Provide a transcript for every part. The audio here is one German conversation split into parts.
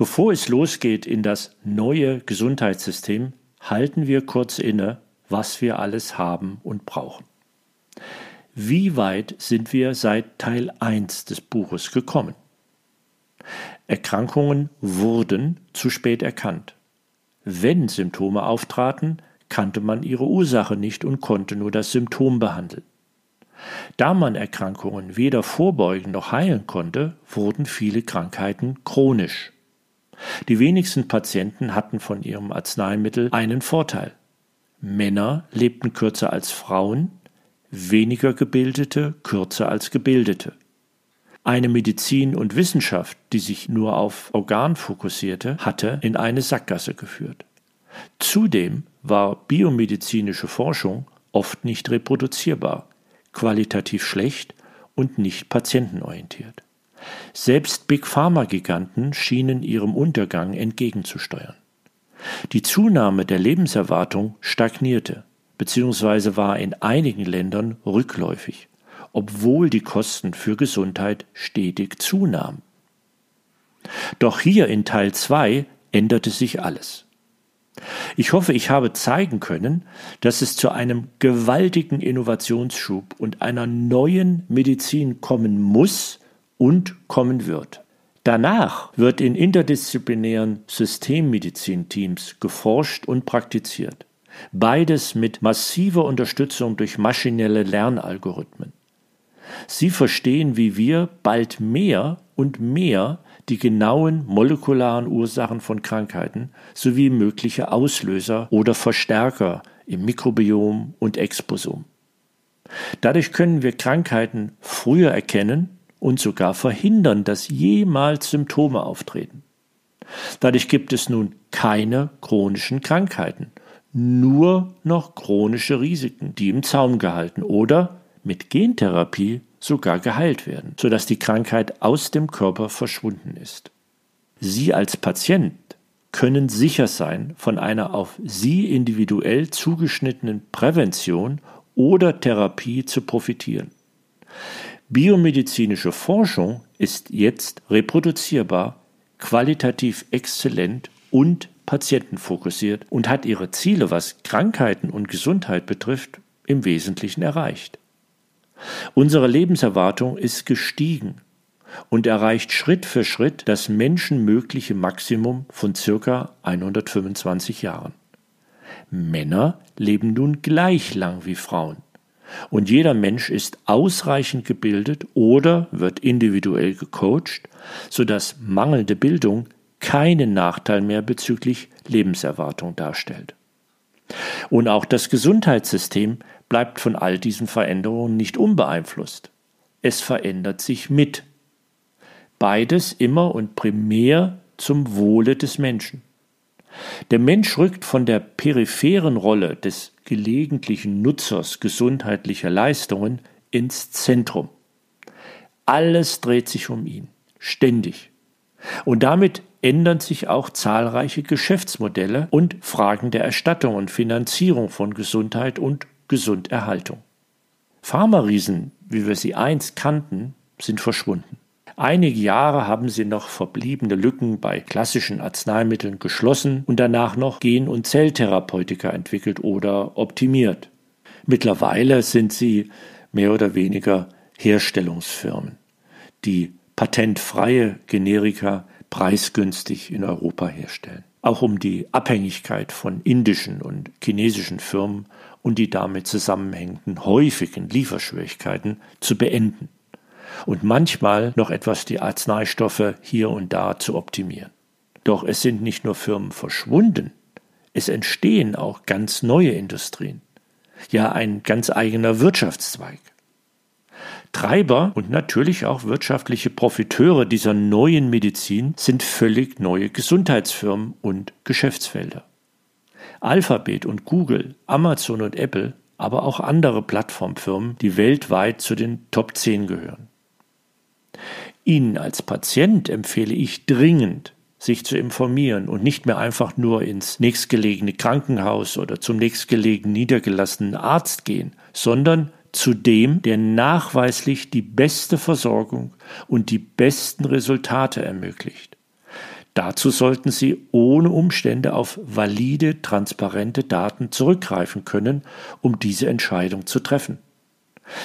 Bevor es losgeht in das neue Gesundheitssystem, halten wir kurz inne, was wir alles haben und brauchen. Wie weit sind wir seit Teil 1 des Buches gekommen? Erkrankungen wurden zu spät erkannt. Wenn Symptome auftraten, kannte man ihre Ursache nicht und konnte nur das Symptom behandeln. Da man Erkrankungen weder vorbeugen noch heilen konnte, wurden viele Krankheiten chronisch. Die wenigsten Patienten hatten von ihrem Arzneimittel einen Vorteil. Männer lebten kürzer als Frauen, weniger Gebildete kürzer als Gebildete. Eine Medizin und Wissenschaft, die sich nur auf Organ fokussierte, hatte in eine Sackgasse geführt. Zudem war biomedizinische Forschung oft nicht reproduzierbar, qualitativ schlecht und nicht patientenorientiert. Selbst Big Pharma-Giganten schienen ihrem Untergang entgegenzusteuern. Die Zunahme der Lebenserwartung stagnierte bzw. war in einigen Ländern rückläufig, obwohl die Kosten für Gesundheit stetig zunahmen. Doch hier in Teil 2 änderte sich alles. Ich hoffe, ich habe zeigen können, dass es zu einem gewaltigen Innovationsschub und einer neuen Medizin kommen muss, und kommen wird. Danach wird in interdisziplinären Systemmedizinteams geforscht und praktiziert. Beides mit massiver Unterstützung durch maschinelle Lernalgorithmen. Sie verstehen wie wir bald mehr und mehr die genauen molekularen Ursachen von Krankheiten sowie mögliche Auslöser oder Verstärker im Mikrobiom und Exposom. Dadurch können wir Krankheiten früher erkennen und sogar verhindern, dass jemals Symptome auftreten. Dadurch gibt es nun keine chronischen Krankheiten, nur noch chronische Risiken, die im Zaum gehalten oder mit Gentherapie sogar geheilt werden, sodass die Krankheit aus dem Körper verschwunden ist. Sie als Patient können sicher sein, von einer auf Sie individuell zugeschnittenen Prävention oder Therapie zu profitieren. Biomedizinische Forschung ist jetzt reproduzierbar, qualitativ exzellent und patientenfokussiert und hat ihre Ziele, was Krankheiten und Gesundheit betrifft, im Wesentlichen erreicht. Unsere Lebenserwartung ist gestiegen und erreicht Schritt für Schritt das menschenmögliche Maximum von circa 125 Jahren. Männer leben nun gleich lang wie Frauen. Und jeder Mensch ist ausreichend gebildet oder wird individuell gecoacht, sodass mangelnde Bildung keinen Nachteil mehr bezüglich Lebenserwartung darstellt. Und auch das Gesundheitssystem bleibt von all diesen Veränderungen nicht unbeeinflusst. Es verändert sich mit. Beides immer und primär zum Wohle des Menschen. Der Mensch rückt von der peripheren Rolle des gelegentlichen Nutzers gesundheitlicher Leistungen ins Zentrum. Alles dreht sich um ihn, ständig. Und damit ändern sich auch zahlreiche Geschäftsmodelle und Fragen der Erstattung und Finanzierung von Gesundheit und Gesunderhaltung. Pharmariesen, wie wir sie einst kannten, sind verschwunden. Einige Jahre haben sie noch verbliebene Lücken bei klassischen Arzneimitteln geschlossen und danach noch Gen- und Zelltherapeutika entwickelt oder optimiert. Mittlerweile sind sie mehr oder weniger Herstellungsfirmen, die patentfreie Generika preisgünstig in Europa herstellen. Auch um die Abhängigkeit von indischen und chinesischen Firmen und die damit zusammenhängenden häufigen Lieferschwierigkeiten zu beenden und manchmal noch etwas die Arzneistoffe hier und da zu optimieren. Doch es sind nicht nur Firmen verschwunden, es entstehen auch ganz neue Industrien, ja ein ganz eigener Wirtschaftszweig. Treiber und natürlich auch wirtschaftliche Profiteure dieser neuen Medizin sind völlig neue Gesundheitsfirmen und Geschäftsfelder. Alphabet und Google, Amazon und Apple, aber auch andere Plattformfirmen, die weltweit zu den Top 10 gehören. Ihnen als Patient empfehle ich dringend, sich zu informieren und nicht mehr einfach nur ins nächstgelegene Krankenhaus oder zum nächstgelegenen niedergelassenen Arzt gehen, sondern zu dem, der nachweislich die beste Versorgung und die besten Resultate ermöglicht. Dazu sollten Sie ohne Umstände auf valide, transparente Daten zurückgreifen können, um diese Entscheidung zu treffen.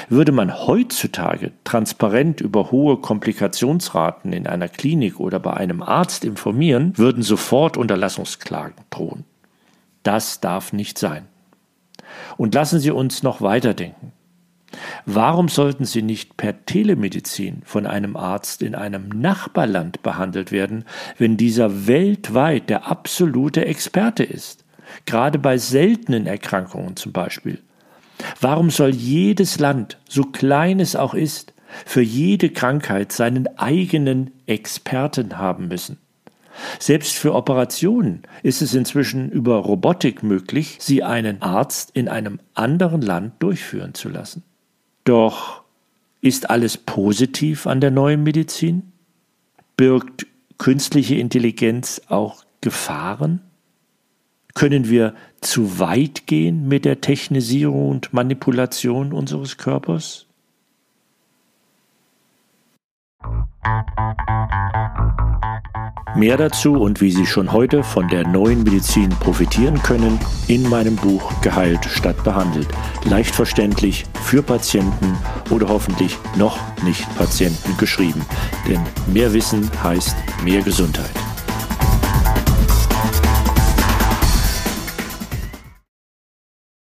Würde man heutzutage transparent über hohe Komplikationsraten in einer Klinik oder bei einem Arzt informieren, würden sofort Unterlassungsklagen drohen. Das darf nicht sein. Und lassen Sie uns noch weiterdenken. Warum sollten sie nicht per Telemedizin von einem Arzt in einem Nachbarland behandelt werden, wenn dieser weltweit der absolute Experte ist? Gerade bei seltenen Erkrankungen zum Beispiel. Warum soll jedes Land, so klein es auch ist, für jede Krankheit seinen eigenen Experten haben müssen? Selbst für Operationen ist es inzwischen über Robotik möglich, sie einen Arzt in einem anderen Land durchführen zu lassen. Doch ist alles positiv an der neuen Medizin? Birgt künstliche Intelligenz auch Gefahren? Können wir zu weit gehen mit der Technisierung und Manipulation unseres Körpers? Mehr dazu und wie Sie schon heute von der neuen Medizin profitieren können, in meinem Buch Geheilt statt behandelt. Leicht verständlich für Patienten oder hoffentlich noch nicht Patienten geschrieben. Denn mehr Wissen heißt mehr Gesundheit.